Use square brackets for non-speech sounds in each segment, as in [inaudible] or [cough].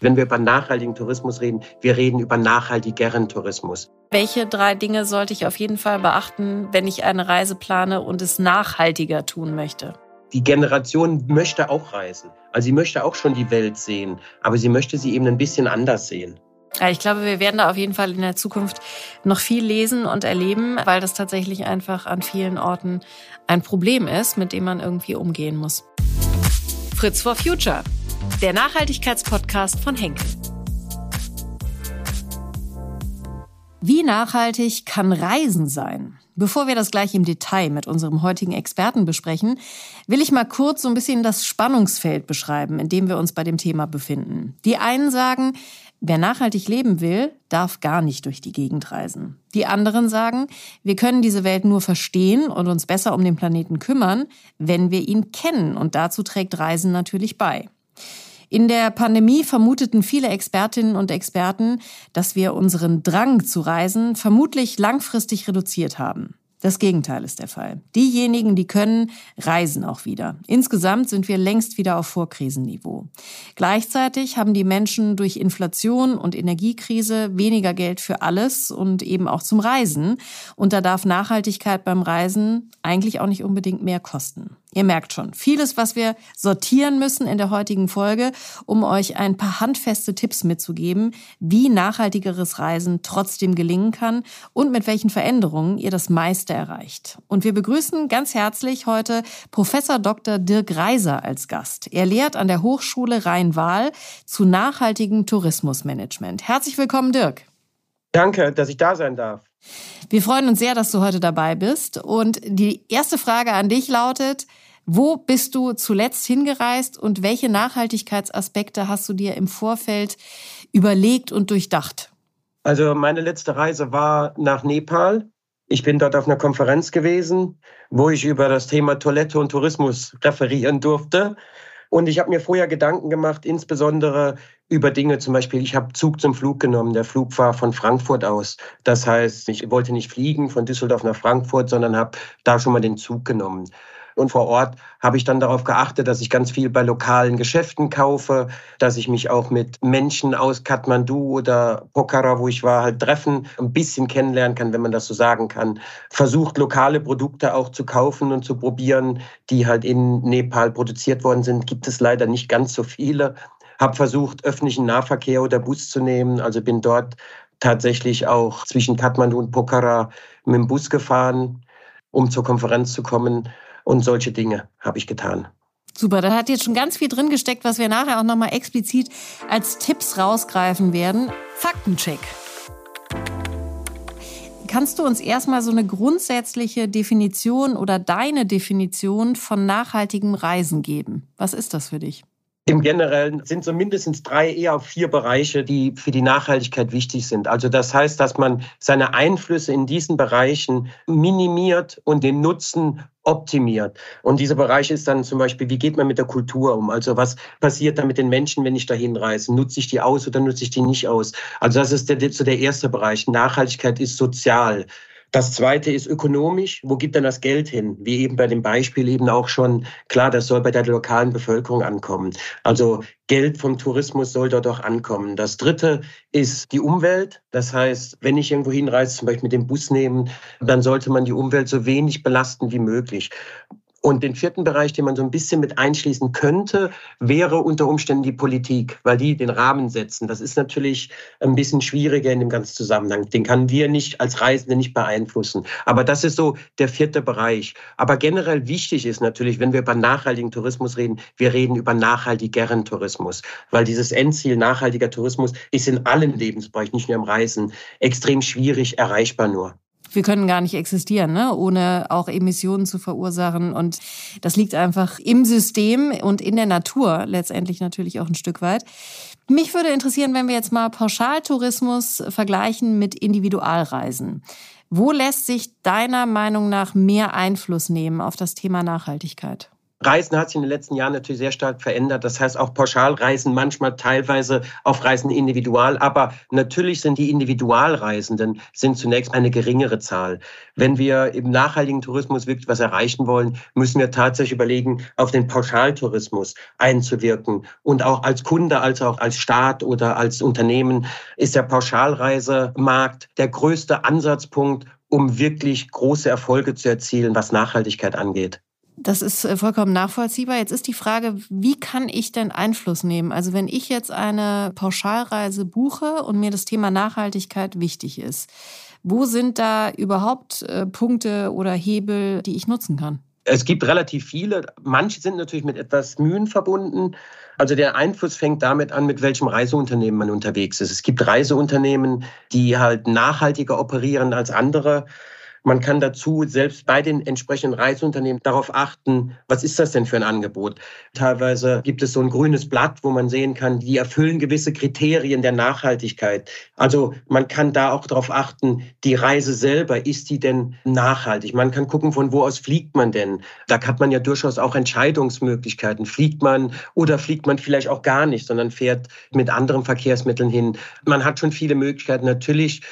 Wenn wir über nachhaltigen Tourismus reden, wir reden über nachhaltigeren Tourismus. Welche drei Dinge sollte ich auf jeden Fall beachten, wenn ich eine Reise plane und es nachhaltiger tun möchte? Die Generation möchte auch reisen. Also sie möchte auch schon die Welt sehen, aber sie möchte sie eben ein bisschen anders sehen. Ja, ich glaube, wir werden da auf jeden Fall in der Zukunft noch viel lesen und erleben, weil das tatsächlich einfach an vielen Orten ein Problem ist, mit dem man irgendwie umgehen muss. Fritz for Future der Nachhaltigkeitspodcast von Henkel. Wie nachhaltig kann Reisen sein? Bevor wir das gleich im Detail mit unserem heutigen Experten besprechen, will ich mal kurz so ein bisschen das Spannungsfeld beschreiben, in dem wir uns bei dem Thema befinden. Die einen sagen, wer nachhaltig leben will, darf gar nicht durch die Gegend reisen. Die anderen sagen, wir können diese Welt nur verstehen und uns besser um den Planeten kümmern, wenn wir ihn kennen. Und dazu trägt Reisen natürlich bei. In der Pandemie vermuteten viele Expertinnen und Experten, dass wir unseren Drang zu reisen vermutlich langfristig reduziert haben. Das Gegenteil ist der Fall. Diejenigen, die können, reisen auch wieder. Insgesamt sind wir längst wieder auf Vorkrisenniveau. Gleichzeitig haben die Menschen durch Inflation und Energiekrise weniger Geld für alles und eben auch zum Reisen. Und da darf Nachhaltigkeit beim Reisen eigentlich auch nicht unbedingt mehr kosten. Ihr merkt schon, vieles, was wir sortieren müssen in der heutigen Folge, um euch ein paar handfeste Tipps mitzugeben, wie nachhaltigeres Reisen trotzdem gelingen kann und mit welchen Veränderungen ihr das meiste erreicht. Und wir begrüßen ganz herzlich heute Professor Dr. Dirk Reiser als Gast. Er lehrt an der Hochschule Rhein-Waal zu nachhaltigem Tourismusmanagement. Herzlich willkommen, Dirk. Danke, dass ich da sein darf. Wir freuen uns sehr, dass du heute dabei bist. Und die erste Frage an dich lautet, wo bist du zuletzt hingereist und welche Nachhaltigkeitsaspekte hast du dir im Vorfeld überlegt und durchdacht? Also meine letzte Reise war nach Nepal. Ich bin dort auf einer Konferenz gewesen, wo ich über das Thema Toilette und Tourismus referieren durfte. Und ich habe mir vorher Gedanken gemacht, insbesondere über Dinge, zum Beispiel, ich habe Zug zum Flug genommen. Der Flug war von Frankfurt aus. Das heißt, ich wollte nicht fliegen von Düsseldorf nach Frankfurt, sondern habe da schon mal den Zug genommen. Und vor Ort habe ich dann darauf geachtet, dass ich ganz viel bei lokalen Geschäften kaufe, dass ich mich auch mit Menschen aus Kathmandu oder Pokhara, wo ich war, halt treffen, ein bisschen kennenlernen kann, wenn man das so sagen kann. Versucht, lokale Produkte auch zu kaufen und zu probieren, die halt in Nepal produziert worden sind. Gibt es leider nicht ganz so viele. Habe versucht, öffentlichen Nahverkehr oder Bus zu nehmen. Also bin dort tatsächlich auch zwischen Kathmandu und Pokhara mit dem Bus gefahren, um zur Konferenz zu kommen. Und solche Dinge habe ich getan. Super, da hat jetzt schon ganz viel drin gesteckt, was wir nachher auch nochmal explizit als Tipps rausgreifen werden. Faktencheck. Kannst du uns erstmal so eine grundsätzliche Definition oder deine Definition von nachhaltigem Reisen geben? Was ist das für dich? Im Generellen sind so mindestens drei, eher vier Bereiche, die für die Nachhaltigkeit wichtig sind. Also das heißt, dass man seine Einflüsse in diesen Bereichen minimiert und den Nutzen optimiert. Und dieser Bereich ist dann zum Beispiel, wie geht man mit der Kultur um? Also was passiert da mit den Menschen, wenn ich dahin reise? Nutze ich die aus oder nutze ich die nicht aus? Also das ist der, so der erste Bereich. Nachhaltigkeit ist sozial. Das zweite ist ökonomisch. Wo gibt denn das Geld hin? Wie eben bei dem Beispiel eben auch schon klar, das soll bei der lokalen Bevölkerung ankommen. Also Geld vom Tourismus soll dort auch ankommen. Das dritte ist die Umwelt. Das heißt, wenn ich irgendwo hinreise, zum Beispiel mit dem Bus nehmen, dann sollte man die Umwelt so wenig belasten wie möglich. Und den vierten Bereich, den man so ein bisschen mit einschließen könnte, wäre unter Umständen die Politik, weil die den Rahmen setzen. Das ist natürlich ein bisschen schwieriger in dem ganzen Zusammenhang. Den können wir nicht als Reisende nicht beeinflussen. Aber das ist so der vierte Bereich. Aber generell wichtig ist natürlich, wenn wir über nachhaltigen Tourismus reden, wir reden über nachhaltigeren Tourismus, weil dieses Endziel nachhaltiger Tourismus ist in allen Lebensbereichen, nicht nur im Reisen, extrem schwierig erreichbar nur wir können gar nicht existieren, ne? ohne auch Emissionen zu verursachen. Und das liegt einfach im System und in der Natur letztendlich natürlich auch ein Stück weit. Mich würde interessieren, wenn wir jetzt mal Pauschaltourismus vergleichen mit Individualreisen. Wo lässt sich deiner Meinung nach mehr Einfluss nehmen auf das Thema Nachhaltigkeit? Reisen hat sich in den letzten Jahren natürlich sehr stark verändert. Das heißt auch Pauschalreisen, manchmal teilweise auf Reisen individual. Aber natürlich sind die Individualreisenden sind zunächst eine geringere Zahl. Wenn wir im nachhaltigen Tourismus wirklich was erreichen wollen, müssen wir tatsächlich überlegen, auf den Pauschaltourismus einzuwirken. Und auch als Kunde, als auch als Staat oder als Unternehmen ist der Pauschalreisemarkt der größte Ansatzpunkt, um wirklich große Erfolge zu erzielen, was Nachhaltigkeit angeht. Das ist äh, vollkommen nachvollziehbar. Jetzt ist die Frage, wie kann ich denn Einfluss nehmen? Also wenn ich jetzt eine Pauschalreise buche und mir das Thema Nachhaltigkeit wichtig ist, wo sind da überhaupt äh, Punkte oder Hebel, die ich nutzen kann? Es gibt relativ viele. Manche sind natürlich mit etwas Mühen verbunden. Also der Einfluss fängt damit an, mit welchem Reiseunternehmen man unterwegs ist. Es gibt Reiseunternehmen, die halt nachhaltiger operieren als andere. Man kann dazu selbst bei den entsprechenden Reiseunternehmen darauf achten, was ist das denn für ein Angebot. Teilweise gibt es so ein grünes Blatt, wo man sehen kann, die erfüllen gewisse Kriterien der Nachhaltigkeit. Also man kann da auch darauf achten, die Reise selber, ist die denn nachhaltig? Man kann gucken, von wo aus fliegt man denn? Da hat man ja durchaus auch Entscheidungsmöglichkeiten. Fliegt man oder fliegt man vielleicht auch gar nicht, sondern fährt mit anderen Verkehrsmitteln hin. Man hat schon viele Möglichkeiten. Natürlich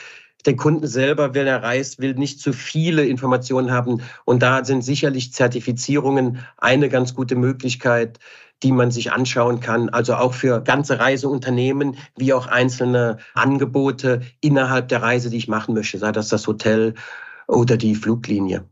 der Kunden selber, wenn er reist, will nicht zu viele Informationen haben. Und da sind sicherlich Zertifizierungen eine ganz gute Möglichkeit, die man sich anschauen kann. Also auch für ganze Reiseunternehmen wie auch einzelne Angebote innerhalb der Reise, die ich machen möchte, sei das das Hotel oder die Fluglinie.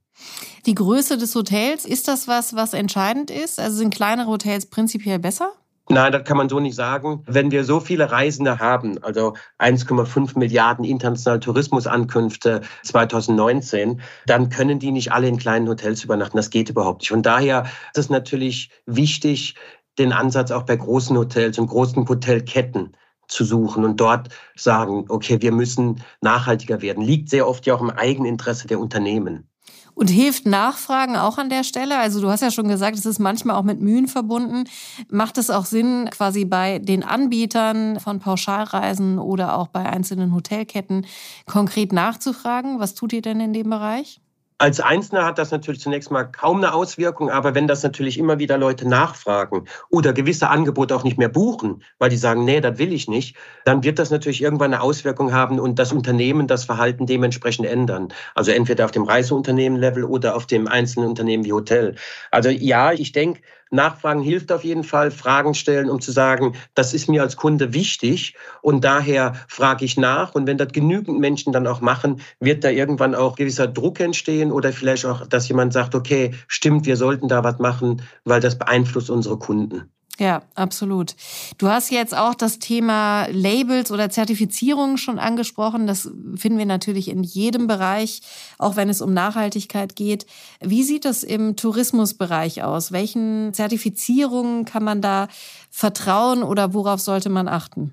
Die Größe des Hotels, ist das was, was entscheidend ist? Also sind kleinere Hotels prinzipiell besser? Nein, das kann man so nicht sagen. Wenn wir so viele Reisende haben, also 1,5 Milliarden internationale Tourismusankünfte 2019, dann können die nicht alle in kleinen Hotels übernachten. Das geht überhaupt nicht. Von daher ist es natürlich wichtig, den Ansatz auch bei großen Hotels und großen Hotelketten zu suchen und dort sagen, okay, wir müssen nachhaltiger werden. Liegt sehr oft ja auch im Eigeninteresse der Unternehmen. Und hilft Nachfragen auch an der Stelle? Also du hast ja schon gesagt, es ist manchmal auch mit Mühen verbunden. Macht es auch Sinn, quasi bei den Anbietern von Pauschalreisen oder auch bei einzelnen Hotelketten konkret nachzufragen? Was tut ihr denn in dem Bereich? Als Einzelner hat das natürlich zunächst mal kaum eine Auswirkung, aber wenn das natürlich immer wieder Leute nachfragen oder gewisse Angebote auch nicht mehr buchen, weil die sagen, nee, das will ich nicht, dann wird das natürlich irgendwann eine Auswirkung haben und das Unternehmen das Verhalten dementsprechend ändern. Also entweder auf dem Reiseunternehmenlevel oder auf dem einzelnen Unternehmen wie Hotel. Also ja, ich denke, Nachfragen hilft auf jeden Fall, Fragen stellen, um zu sagen, das ist mir als Kunde wichtig und daher frage ich nach. Und wenn das genügend Menschen dann auch machen, wird da irgendwann auch gewisser Druck entstehen oder vielleicht auch, dass jemand sagt, okay, stimmt, wir sollten da was machen, weil das beeinflusst unsere Kunden. Ja, absolut. Du hast jetzt auch das Thema Labels oder Zertifizierungen schon angesprochen. Das finden wir natürlich in jedem Bereich, auch wenn es um Nachhaltigkeit geht. Wie sieht es im Tourismusbereich aus? Welchen Zertifizierungen kann man da vertrauen oder worauf sollte man achten?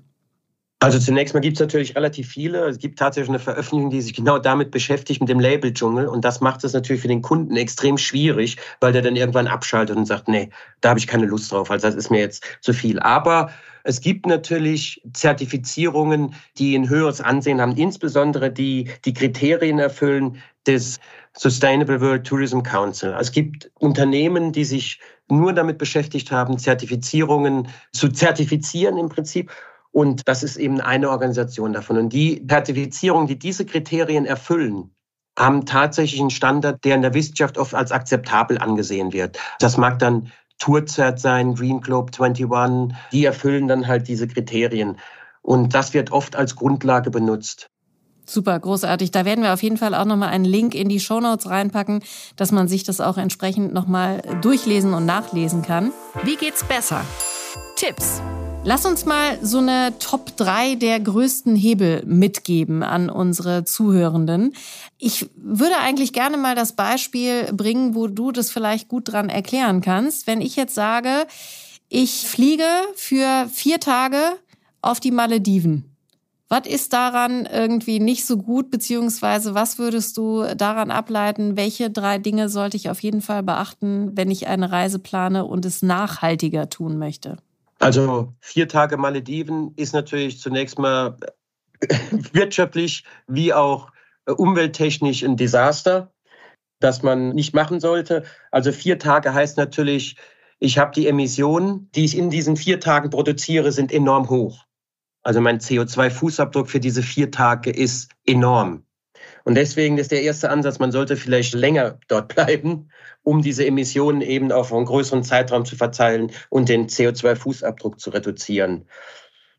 Also zunächst mal gibt es natürlich relativ viele. Es gibt tatsächlich eine Veröffentlichung, die sich genau damit beschäftigt, mit dem Label-Dschungel. Und das macht es natürlich für den Kunden extrem schwierig, weil der dann irgendwann abschaltet und sagt, nee, da habe ich keine Lust drauf. Also das ist mir jetzt zu viel. Aber es gibt natürlich Zertifizierungen, die ein höheres Ansehen haben, insbesondere die die Kriterien erfüllen des Sustainable World Tourism Council. Es gibt Unternehmen, die sich nur damit beschäftigt haben, Zertifizierungen zu zertifizieren im Prinzip. Und das ist eben eine Organisation davon. Und die Zertifizierung, die diese Kriterien erfüllen, haben tatsächlich einen Standard, der in der Wissenschaft oft als akzeptabel angesehen wird. Das mag dann Tourzert sein, Green Globe 21, die erfüllen dann halt diese Kriterien. Und das wird oft als Grundlage benutzt. Super, großartig. Da werden wir auf jeden Fall auch nochmal einen Link in die Shownotes reinpacken, dass man sich das auch entsprechend nochmal durchlesen und nachlesen kann. Wie geht's besser? Tipps Lass uns mal so eine Top 3 der größten Hebel mitgeben an unsere Zuhörenden. Ich würde eigentlich gerne mal das Beispiel bringen, wo du das vielleicht gut dran erklären kannst. Wenn ich jetzt sage, ich fliege für vier Tage auf die Malediven. Was ist daran irgendwie nicht so gut, beziehungsweise was würdest du daran ableiten? Welche drei Dinge sollte ich auf jeden Fall beachten, wenn ich eine Reise plane und es nachhaltiger tun möchte? Also vier Tage Malediven ist natürlich zunächst mal wirtschaftlich wie auch äh, umwelttechnisch ein Desaster, das man nicht machen sollte. Also vier Tage heißt natürlich ich habe die Emissionen, die ich in diesen vier Tagen produziere, sind enorm hoch. Also mein CO2-Fußabdruck für diese vier Tage ist enorm. Und deswegen ist der erste Ansatz, man sollte vielleicht länger dort bleiben, um diese Emissionen eben auf einen größeren Zeitraum zu verteilen und den CO2-Fußabdruck zu reduzieren.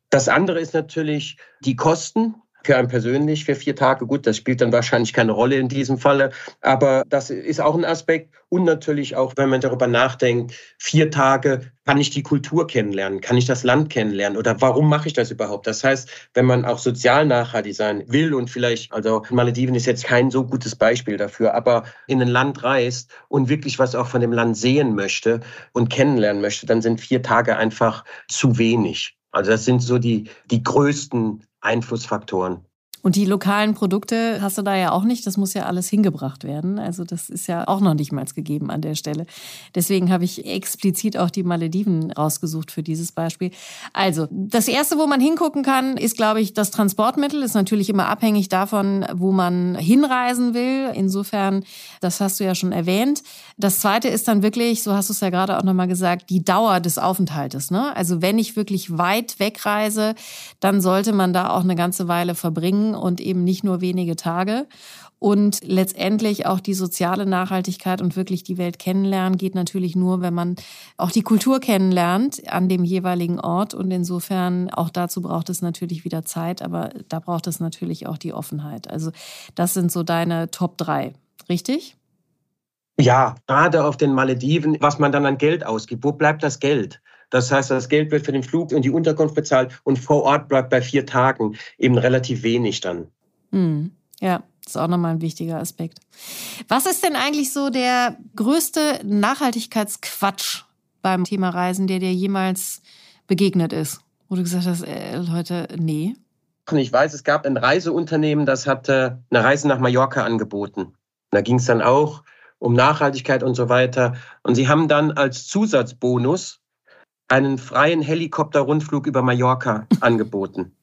Das andere ist natürlich die Kosten einen persönlich für vier Tage. Gut, das spielt dann wahrscheinlich keine Rolle in diesem Falle. Aber das ist auch ein Aspekt. Und natürlich auch, wenn man darüber nachdenkt, vier Tage, kann ich die Kultur kennenlernen? Kann ich das Land kennenlernen? Oder warum mache ich das überhaupt? Das heißt, wenn man auch sozial nachhaltig sein will und vielleicht, also Malediven ist jetzt kein so gutes Beispiel dafür, aber in ein Land reist und wirklich was auch von dem Land sehen möchte und kennenlernen möchte, dann sind vier Tage einfach zu wenig. Also das sind so die, die größten Einflussfaktoren. Und die lokalen Produkte hast du da ja auch nicht. Das muss ja alles hingebracht werden. Also das ist ja auch noch nicht mal gegeben an der Stelle. Deswegen habe ich explizit auch die Malediven rausgesucht für dieses Beispiel. Also das Erste, wo man hingucken kann, ist, glaube ich, das Transportmittel. Ist natürlich immer abhängig davon, wo man hinreisen will. Insofern, das hast du ja schon erwähnt. Das Zweite ist dann wirklich, so hast du es ja gerade auch nochmal gesagt, die Dauer des Aufenthaltes. Ne? Also wenn ich wirklich weit wegreise, dann sollte man da auch eine ganze Weile verbringen und eben nicht nur wenige Tage. Und letztendlich auch die soziale Nachhaltigkeit und wirklich die Welt kennenlernen geht natürlich nur, wenn man auch die Kultur kennenlernt an dem jeweiligen Ort. Und insofern auch dazu braucht es natürlich wieder Zeit, aber da braucht es natürlich auch die Offenheit. Also das sind so deine Top drei, richtig? Ja, gerade auf den Malediven, was man dann an Geld ausgibt. Wo bleibt das Geld? Das heißt, das Geld wird für den Flug und die Unterkunft bezahlt und vor Ort bleibt bei vier Tagen eben relativ wenig dann. Hm. Ja, das ist auch nochmal ein wichtiger Aspekt. Was ist denn eigentlich so der größte Nachhaltigkeitsquatsch beim Thema Reisen, der dir jemals begegnet ist? Wo du gesagt hast, äh, Leute, nee. Ich weiß, es gab ein Reiseunternehmen, das hatte eine Reise nach Mallorca angeboten. Da ging es dann auch um Nachhaltigkeit und so weiter. Und sie haben dann als Zusatzbonus einen freien Helikopterrundflug über Mallorca [laughs] angeboten.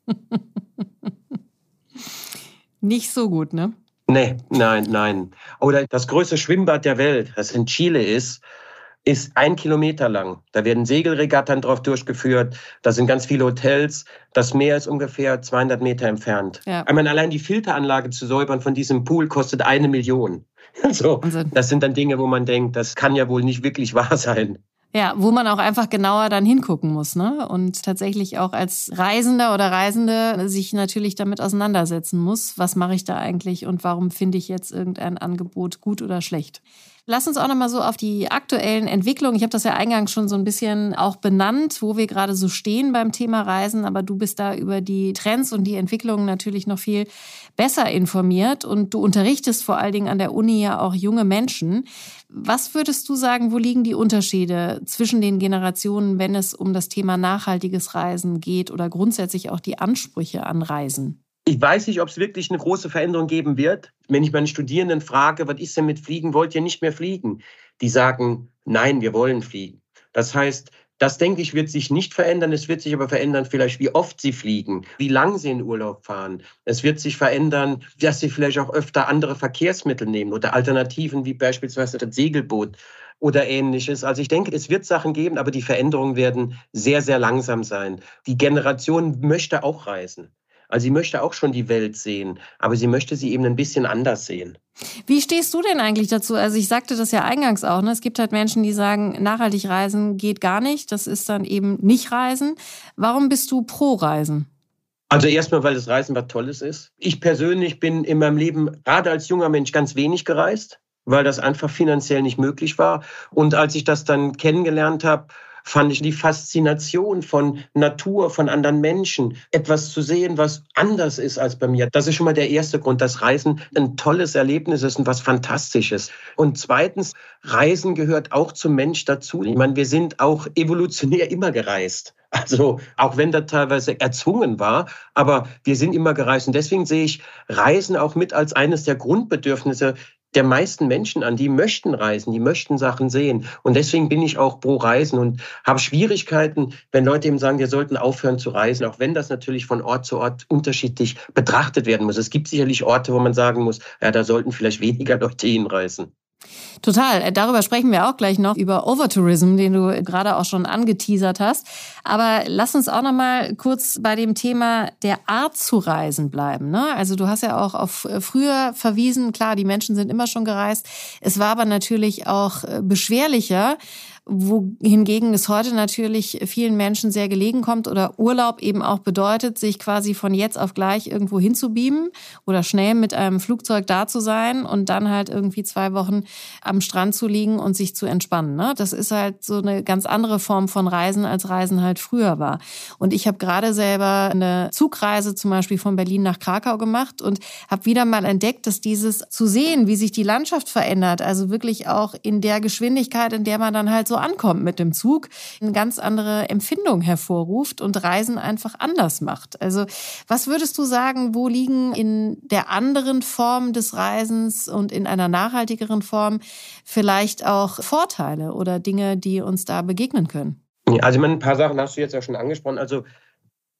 Nicht so gut, ne? Nee, nein, nein. Oder das größte Schwimmbad der Welt, das in Chile ist, ist ein Kilometer lang. Da werden Segelregattern drauf durchgeführt. Da sind ganz viele Hotels. Das Meer ist ungefähr 200 Meter entfernt. Ja. Ich meine, allein die Filteranlage zu säubern von diesem Pool kostet eine Million. [laughs] Also, das sind dann Dinge, wo man denkt, das kann ja wohl nicht wirklich wahr sein. Ja, wo man auch einfach genauer dann hingucken muss, ne? Und tatsächlich auch als Reisender oder Reisende sich natürlich damit auseinandersetzen muss. Was mache ich da eigentlich und warum finde ich jetzt irgendein Angebot gut oder schlecht? Lass uns auch noch mal so auf die aktuellen Entwicklungen. Ich habe das ja eingangs schon so ein bisschen auch benannt, wo wir gerade so stehen beim Thema Reisen. Aber du bist da über die Trends und die Entwicklungen natürlich noch viel besser informiert und du unterrichtest vor allen Dingen an der Uni ja auch junge Menschen. Was würdest du sagen, wo liegen die Unterschiede zwischen den Generationen, wenn es um das Thema nachhaltiges Reisen geht oder grundsätzlich auch die Ansprüche an Reisen? Ich weiß nicht, ob es wirklich eine große Veränderung geben wird. Wenn ich meine Studierenden frage, was ist denn mit Fliegen, wollt ihr nicht mehr fliegen? Die sagen, nein, wir wollen fliegen. Das heißt, das denke ich, wird sich nicht verändern. Es wird sich aber verändern, vielleicht wie oft sie fliegen, wie lang sie in Urlaub fahren. Es wird sich verändern, dass sie vielleicht auch öfter andere Verkehrsmittel nehmen oder Alternativen wie beispielsweise das Segelboot oder ähnliches. Also ich denke, es wird Sachen geben, aber die Veränderungen werden sehr, sehr langsam sein. Die Generation möchte auch reisen. Also sie möchte auch schon die Welt sehen, aber sie möchte sie eben ein bisschen anders sehen. Wie stehst du denn eigentlich dazu? Also ich sagte das ja eingangs auch, ne? es gibt halt Menschen, die sagen, nachhaltig reisen geht gar nicht, das ist dann eben nicht Reisen. Warum bist du pro Reisen? Also erstmal, weil das Reisen was Tolles ist. Ich persönlich bin in meinem Leben gerade als junger Mensch ganz wenig gereist, weil das einfach finanziell nicht möglich war. Und als ich das dann kennengelernt habe, fand ich die Faszination von Natur, von anderen Menschen, etwas zu sehen, was anders ist als bei mir. Das ist schon mal der erste Grund, dass Reisen ein tolles Erlebnis ist und was Fantastisches. Und zweitens, Reisen gehört auch zum Mensch dazu. Ich meine, wir sind auch evolutionär immer gereist. Also auch wenn das teilweise erzwungen war, aber wir sind immer gereist. Und deswegen sehe ich Reisen auch mit als eines der Grundbedürfnisse der meisten Menschen an. Die möchten reisen, die möchten Sachen sehen. Und deswegen bin ich auch pro Reisen und habe Schwierigkeiten, wenn Leute eben sagen, wir sollten aufhören zu reisen, auch wenn das natürlich von Ort zu Ort unterschiedlich betrachtet werden muss. Es gibt sicherlich Orte, wo man sagen muss, ja, da sollten vielleicht weniger [laughs] Leute hinreisen. Total. Äh, darüber sprechen wir auch gleich noch über Overtourism, den du gerade auch schon angeteasert hast. Aber lass uns auch noch mal kurz bei dem Thema der Art zu reisen bleiben. Ne? Also du hast ja auch auf äh, früher verwiesen. Klar, die Menschen sind immer schon gereist. Es war aber natürlich auch äh, beschwerlicher wohingegen es heute natürlich vielen Menschen sehr gelegen kommt oder Urlaub eben auch bedeutet, sich quasi von jetzt auf gleich irgendwo hinzubeamen oder schnell mit einem Flugzeug da zu sein und dann halt irgendwie zwei Wochen am Strand zu liegen und sich zu entspannen. Ne? Das ist halt so eine ganz andere Form von Reisen, als Reisen halt früher war. Und ich habe gerade selber eine Zugreise zum Beispiel von Berlin nach Krakau gemacht und habe wieder mal entdeckt, dass dieses zu sehen, wie sich die Landschaft verändert, also wirklich auch in der Geschwindigkeit, in der man dann halt so ankommt mit dem Zug, eine ganz andere Empfindung hervorruft und Reisen einfach anders macht. Also was würdest du sagen, wo liegen in der anderen Form des Reisens und in einer nachhaltigeren Form vielleicht auch Vorteile oder Dinge, die uns da begegnen können? Also ein paar Sachen hast du jetzt ja schon angesprochen. Also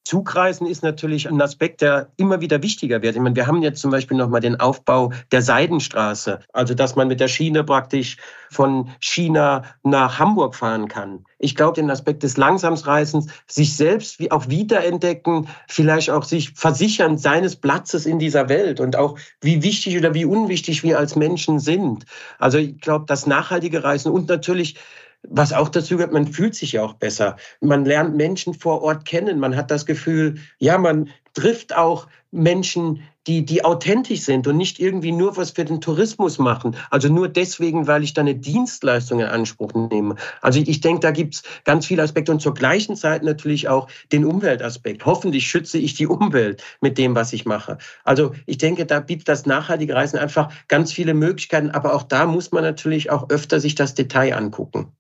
Zugreisen ist natürlich ein Aspekt, der immer wieder wichtiger wird. Ich meine, wir haben jetzt zum Beispiel nochmal den Aufbau der Seidenstraße, also dass man mit der Schiene praktisch von China nach Hamburg fahren kann. Ich glaube, den Aspekt des Langsamsreisens, sich selbst wie auch wiederentdecken, vielleicht auch sich versichern seines Platzes in dieser Welt und auch wie wichtig oder wie unwichtig wir als Menschen sind. Also ich glaube, das nachhaltige Reisen und natürlich was auch dazu gehört, man fühlt sich ja auch besser. Man lernt Menschen vor Ort kennen. Man hat das Gefühl, ja, man trifft auch Menschen, die, die authentisch sind und nicht irgendwie nur was für den Tourismus machen. Also nur deswegen, weil ich da eine Dienstleistung in Anspruch nehme. Also ich, denke, da gibt's ganz viele Aspekte und zur gleichen Zeit natürlich auch den Umweltaspekt. Hoffentlich schütze ich die Umwelt mit dem, was ich mache. Also ich denke, da bietet das nachhaltige Reisen einfach ganz viele Möglichkeiten. Aber auch da muss man natürlich auch öfter sich das Detail angucken.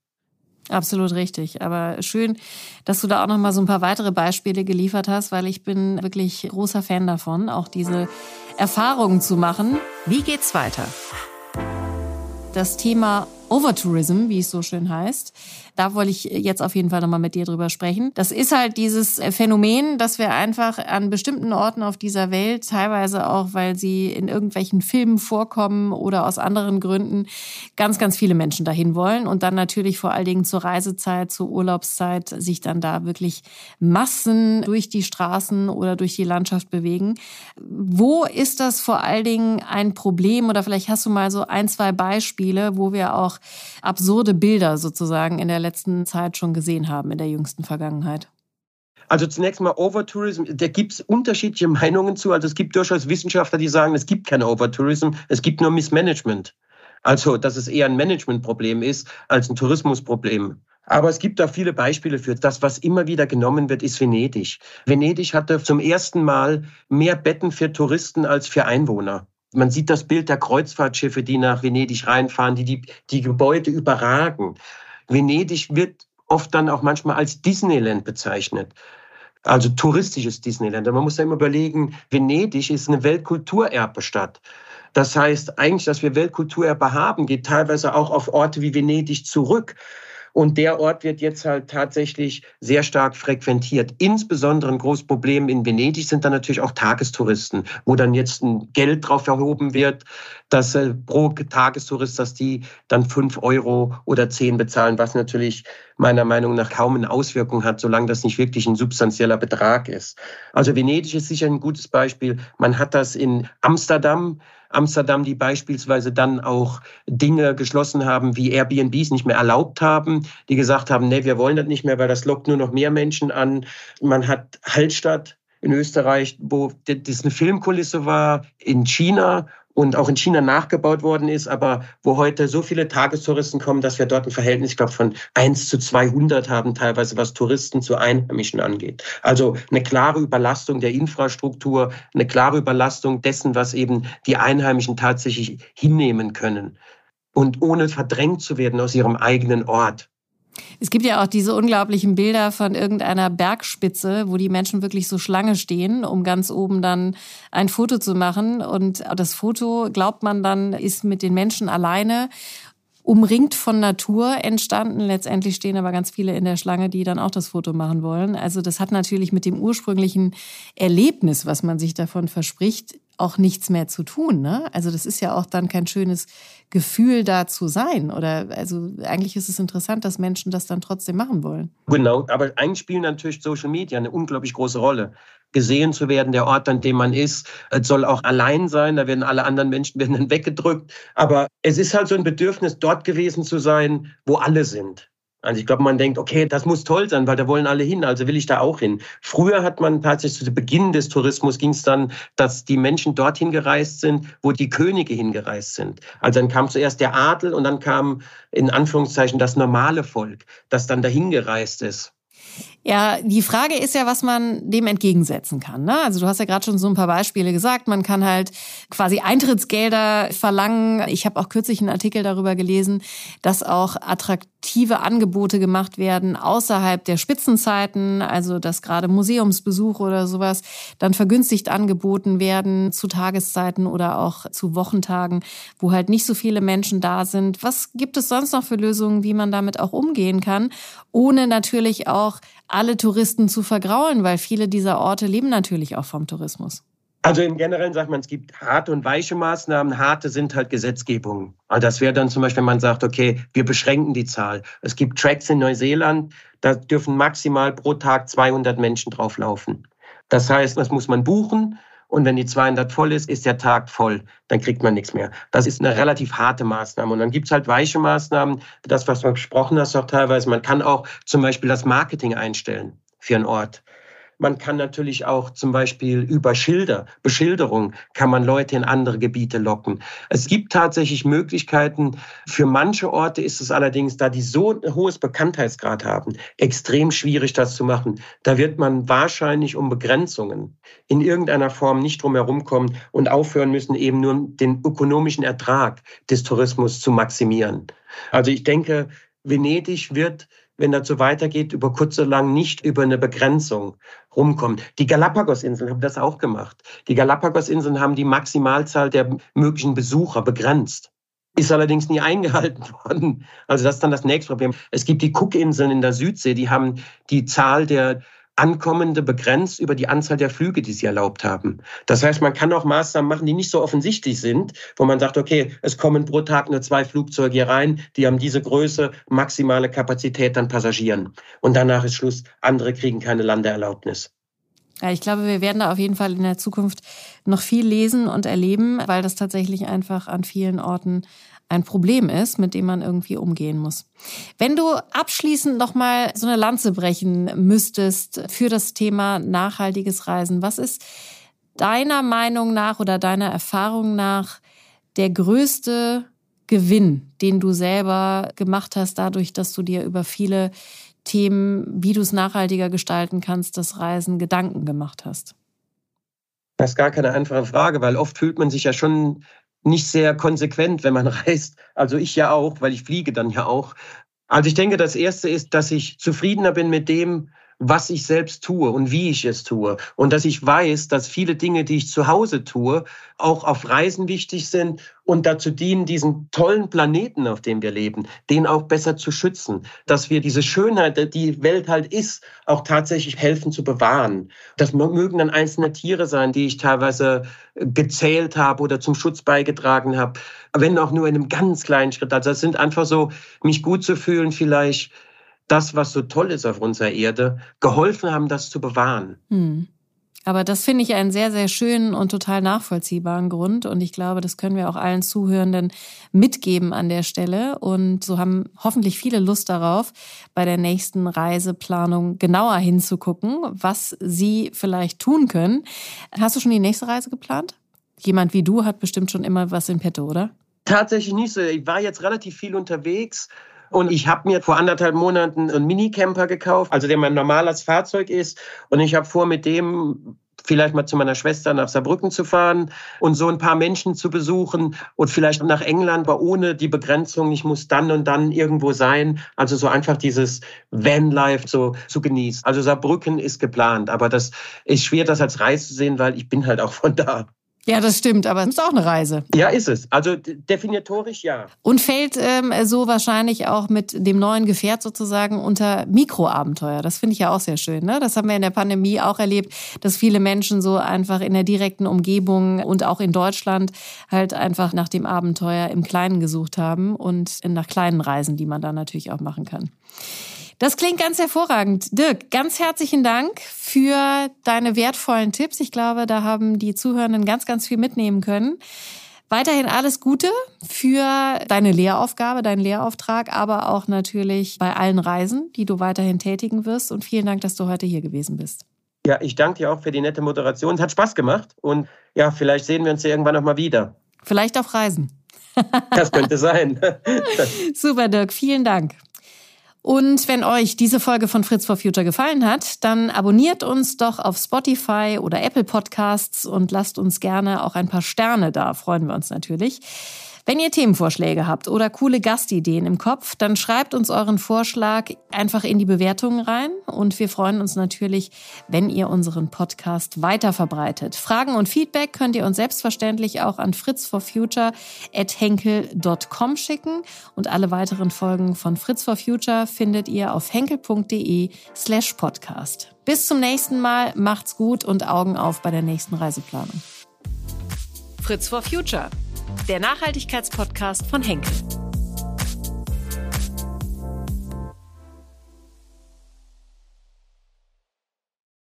Absolut richtig. Aber schön, dass du da auch noch mal so ein paar weitere Beispiele geliefert hast, weil ich bin wirklich großer Fan davon, auch diese Erfahrungen zu machen. Wie geht's weiter? Das Thema Overtourism, wie es so schön heißt, da wollte ich jetzt auf jeden Fall nochmal mit dir drüber sprechen. Das ist halt dieses Phänomen, dass wir einfach an bestimmten Orten auf dieser Welt, teilweise auch, weil sie in irgendwelchen Filmen vorkommen oder aus anderen Gründen, ganz, ganz viele Menschen dahin wollen und dann natürlich vor allen Dingen zur Reisezeit, zur Urlaubszeit sich dann da wirklich Massen durch die Straßen oder durch die Landschaft bewegen. Wo ist das vor allen Dingen ein Problem oder vielleicht hast du mal so ein, zwei Beispiele, wo wir auch absurde Bilder sozusagen in der letzten Zeit schon gesehen haben, in der jüngsten Vergangenheit? Also zunächst mal Overtourism, da gibt es unterschiedliche [laughs] Meinungen zu. Also es gibt durchaus Wissenschaftler, die sagen, es gibt kein Overtourism, es gibt nur Missmanagement. Also dass es eher ein Managementproblem ist als ein Tourismusproblem. Aber es gibt da viele Beispiele für. Das, was immer wieder genommen wird, ist Venedig. Venedig hatte zum ersten Mal mehr Betten für Touristen als für Einwohner. Man sieht das Bild der Kreuzfahrtschiffe, die nach Venedig reinfahren, die die, die Gebäude überragen. Venedig wird oft dann auch manchmal als Disneyland bezeichnet. Also touristisches Disneyland. man muss ja immer überlegen, Venedig ist eine Weltkulturerbestadt. Das heißt, eigentlich, dass wir Weltkulturerbe haben, geht teilweise auch auf Orte wie Venedig zurück. Und der Ort wird jetzt halt tatsächlich sehr stark frequentiert. Insbesondere ein großes Problem in Venedig sind dann natürlich auch Tagestouristen, wo dann jetzt ein Geld drauf erhoben wird, dass äh, pro Tagestourist, dass die dann fünf Euro oder zehn bezahlen, was natürlich meiner Meinung nach kaum eine Auswirkung hat, solange das nicht wirklich ein substanzieller Betrag ist. Also Venedig ist sicher ein gutes Beispiel. Man hat das in Amsterdam Amsterdam, die beispielsweise dann auch Dinge geschlossen haben, wie Airbnbs nicht mehr erlaubt haben, die gesagt haben, nee, wir wollen das nicht mehr, weil das lockt nur noch mehr Menschen an. Man hat Hallstatt in Österreich, wo das eine Filmkulisse war, in China und auch in China nachgebaut worden ist, aber wo heute so viele Tagestouristen kommen, dass wir dort ein Verhältnis, ich glaube, von 1 zu 200 haben, teilweise was Touristen zu Einheimischen angeht. Also eine klare Überlastung der Infrastruktur, eine klare Überlastung dessen, was eben die Einheimischen tatsächlich hinnehmen können und ohne verdrängt zu werden aus ihrem eigenen Ort. Es gibt ja auch diese unglaublichen Bilder von irgendeiner Bergspitze, wo die Menschen wirklich so Schlange stehen, um ganz oben dann ein Foto zu machen. Und das Foto, glaubt man dann, ist mit den Menschen alleine umringt von Natur entstanden. Letztendlich stehen aber ganz viele in der Schlange, die dann auch das Foto machen wollen. Also das hat natürlich mit dem ursprünglichen Erlebnis, was man sich davon verspricht, auch nichts mehr zu tun. Ne? Also das ist ja auch dann kein schönes Gefühl, da zu sein. Oder also eigentlich ist es interessant, dass Menschen das dann trotzdem machen wollen. Genau, aber eigentlich spielen natürlich Social Media eine unglaublich große Rolle. Gesehen zu werden, der Ort, an dem man ist, es soll auch allein sein. Da werden alle anderen Menschen [laughs] werden dann weggedrückt. Aber es ist halt so ein Bedürfnis, dort gewesen zu sein, wo alle sind. Also ich glaube, man denkt, okay, das muss toll sein, weil da wollen alle hin, also will ich da auch hin. Früher hat man tatsächlich zu Beginn des Tourismus ging es dann, dass die Menschen dorthin gereist sind, wo die Könige hingereist sind. Also dann kam zuerst der Adel und dann kam in Anführungszeichen das normale Volk, das dann dahin gereist ist. Ja, die Frage ist ja, was man dem entgegensetzen kann. Ne? Also du hast ja gerade schon so ein paar Beispiele gesagt. Man kann halt quasi Eintrittsgelder verlangen. Ich habe auch kürzlich einen Artikel darüber gelesen, dass auch attraktive Angebote gemacht werden außerhalb der Spitzenzeiten. Also dass gerade Museumsbesuche oder sowas dann vergünstigt angeboten werden zu Tageszeiten oder auch zu Wochentagen, wo halt nicht so viele Menschen da sind. Was gibt es sonst noch für Lösungen, wie man damit auch umgehen kann, ohne natürlich auch alle Touristen zu vergraulen, weil viele dieser Orte leben natürlich auch vom Tourismus. Also im Generellen sagt man, es gibt harte und weiche Maßnahmen. Harte sind halt Gesetzgebungen. Also das wäre dann zum Beispiel, wenn man sagt, okay, wir beschränken die Zahl. Es gibt Tracks in Neuseeland, da dürfen maximal pro Tag 200 Menschen drauflaufen. Das heißt, das muss man buchen. Und wenn die 200 voll ist, ist der Tag voll. Dann kriegt man nichts mehr. Das ist eine relativ harte Maßnahme. Und dann gibt es halt weiche Maßnahmen. Das, was du besprochen hast, auch teilweise. Man kann auch zum Beispiel das Marketing einstellen für einen Ort. Man kann natürlich auch zum Beispiel über Schilder, Beschilderung, kann man Leute in andere Gebiete locken. Es gibt tatsächlich Möglichkeiten. Für manche Orte ist es allerdings, da die so ein hohes Bekanntheitsgrad haben, extrem schwierig, das zu machen. Da wird man wahrscheinlich um Begrenzungen in irgendeiner Form nicht drum kommen und aufhören müssen, eben nur den ökonomischen Ertrag des Tourismus zu maximieren. Also ich denke, Venedig wird wenn das so weitergeht, über kurz oder lang nicht über eine Begrenzung rumkommen. Die Galapagos-Inseln haben das auch gemacht. Die Galapagos-Inseln haben die Maximalzahl der möglichen Besucher begrenzt. Ist allerdings nie eingehalten [laughs] worden. Also das ist dann das nächste Problem. Es gibt die Cookinseln in der Südsee, die haben die Zahl der Ankommende begrenzt über die Anzahl der Flüge, die sie erlaubt haben. Das heißt, man kann auch Maßnahmen machen, die nicht so offensichtlich sind, wo man sagt, okay, es kommen pro Tag nur zwei Flugzeuge hier rein, die haben diese Größe, maximale Kapazität an Passagieren. Und danach ist Schluss. Andere kriegen keine Landeerlaubnis. Ja, ich glaube, wir werden da auf jeden Fall in der Zukunft noch viel lesen und erleben, weil das tatsächlich einfach an vielen Orten ein Problem ist, mit dem man irgendwie umgehen muss. Wenn du abschließend noch mal so eine Lanze brechen müsstest für das Thema nachhaltiges Reisen, was ist deiner Meinung nach oder deiner Erfahrung nach der größte Gewinn, den du selber gemacht hast, dadurch, dass du dir über viele Themen, wie du es nachhaltiger gestalten kannst, das Reisen Gedanken gemacht hast? Das ist gar keine einfache Frage, weil oft fühlt man sich ja schon nicht sehr konsequent, wenn man [laughs] reist. Also ich ja auch, weil ich fliege dann ja auch. Also ich denke, das Erste ist, dass ich zufriedener bin mit dem, was ich selbst tue und wie ich es tue. Und dass ich weiß, dass viele Dinge, die ich zu Hause tue, auch auf Reisen wichtig sind und dazu dienen, diesen tollen Planeten, auf dem wir leben, den auch besser zu schützen. Dass wir diese Schönheit, die Welt halt ist, auch tatsächlich helfen zu bewahren. Das mögen dann einzelne Tiere sein, die ich teilweise gezählt habe oder zum Schutz beigetragen habe, wenn auch nur in einem ganz kleinen Schritt. Also es sind einfach so, mich gut zu fühlen, vielleicht das, was so toll ist auf unserer Erde, geholfen haben, das zu bewahren. Hm. Aber das finde ich einen sehr, sehr schönen und total nachvollziehbaren Grund. Und ich glaube, das können wir auch allen Zuhörenden mitgeben an der Stelle. Und so haben hoffentlich viele Lust darauf, bei der nächsten Reiseplanung genauer hinzugucken, was sie vielleicht tun können. Hast du schon die nächste Reise geplant? Jemand wie du hat bestimmt schon immer was in petto, oder? Tatsächlich nicht so. Ich war jetzt relativ viel unterwegs und ich habe mir vor anderthalb Monaten einen Minicamper gekauft, also der mein normales Fahrzeug ist. Und ich habe vor, mit dem vielleicht mal zu meiner Schwester nach Saarbrücken zu fahren und so ein paar Menschen zu besuchen und vielleicht nach England, aber ohne die Begrenzung, ich muss dann und dann irgendwo sein. Also so einfach dieses Vanlife so zu genießen. Also Saarbrücken ist geplant, aber das ist schwer, das als Reise zu sehen, weil ich bin halt auch von da. Ja, das stimmt, aber es ist auch eine Reise. Ja, ist es. Also definitorisch ja. Und fällt ähm, so wahrscheinlich auch mit dem neuen Gefährt sozusagen unter Mikroabenteuer. Das finde ich ja auch sehr schön. Ne? Das haben wir in der Pandemie auch erlebt, dass viele Menschen so einfach in der direkten Umgebung und auch in Deutschland halt einfach nach dem Abenteuer im Kleinen gesucht haben und nach kleinen Reisen, die man dann natürlich auch machen kann. Das klingt ganz hervorragend. Dirk, ganz herzlichen Dank für deine wertvollen Tipps. Ich glaube, da haben die Zuhörenden ganz, ganz viel mitnehmen können. Weiterhin alles Gute für deine Lehraufgabe, deinen Lehrauftrag, aber auch natürlich bei allen Reisen, die du weiterhin tätigen wirst. Und vielen Dank, dass du heute hier gewesen bist. Ja, ich danke dir auch für die nette Moderation. Es hat Spaß gemacht. Und ja, vielleicht sehen wir uns ja irgendwann nochmal wieder. Vielleicht auf Reisen. Das könnte sein. [laughs] [laughs] Super, Dirk. Vielen Dank. Und wenn euch diese Folge von Fritz for Future gefallen hat, dann abonniert uns doch auf Spotify oder Apple Podcasts und lasst uns gerne auch ein paar Sterne da. Freuen wir uns natürlich. Wenn ihr Themenvorschläge habt oder coole Gastideen im Kopf, dann schreibt uns euren Vorschlag einfach in die Bewertungen rein und wir freuen uns natürlich, wenn ihr unseren Podcast weiter verbreitet. Fragen und Feedback könnt ihr uns selbstverständlich auch an fritzforfuture@henkel.com schicken und alle weiteren Folgen von Fritz for Future findet ihr auf henkel.de/podcast. Bis zum nächsten Mal, macht's gut und Augen auf bei der nächsten Reiseplanung. Fritz for Future der Nachhaltigkeitspodcast von Henkel.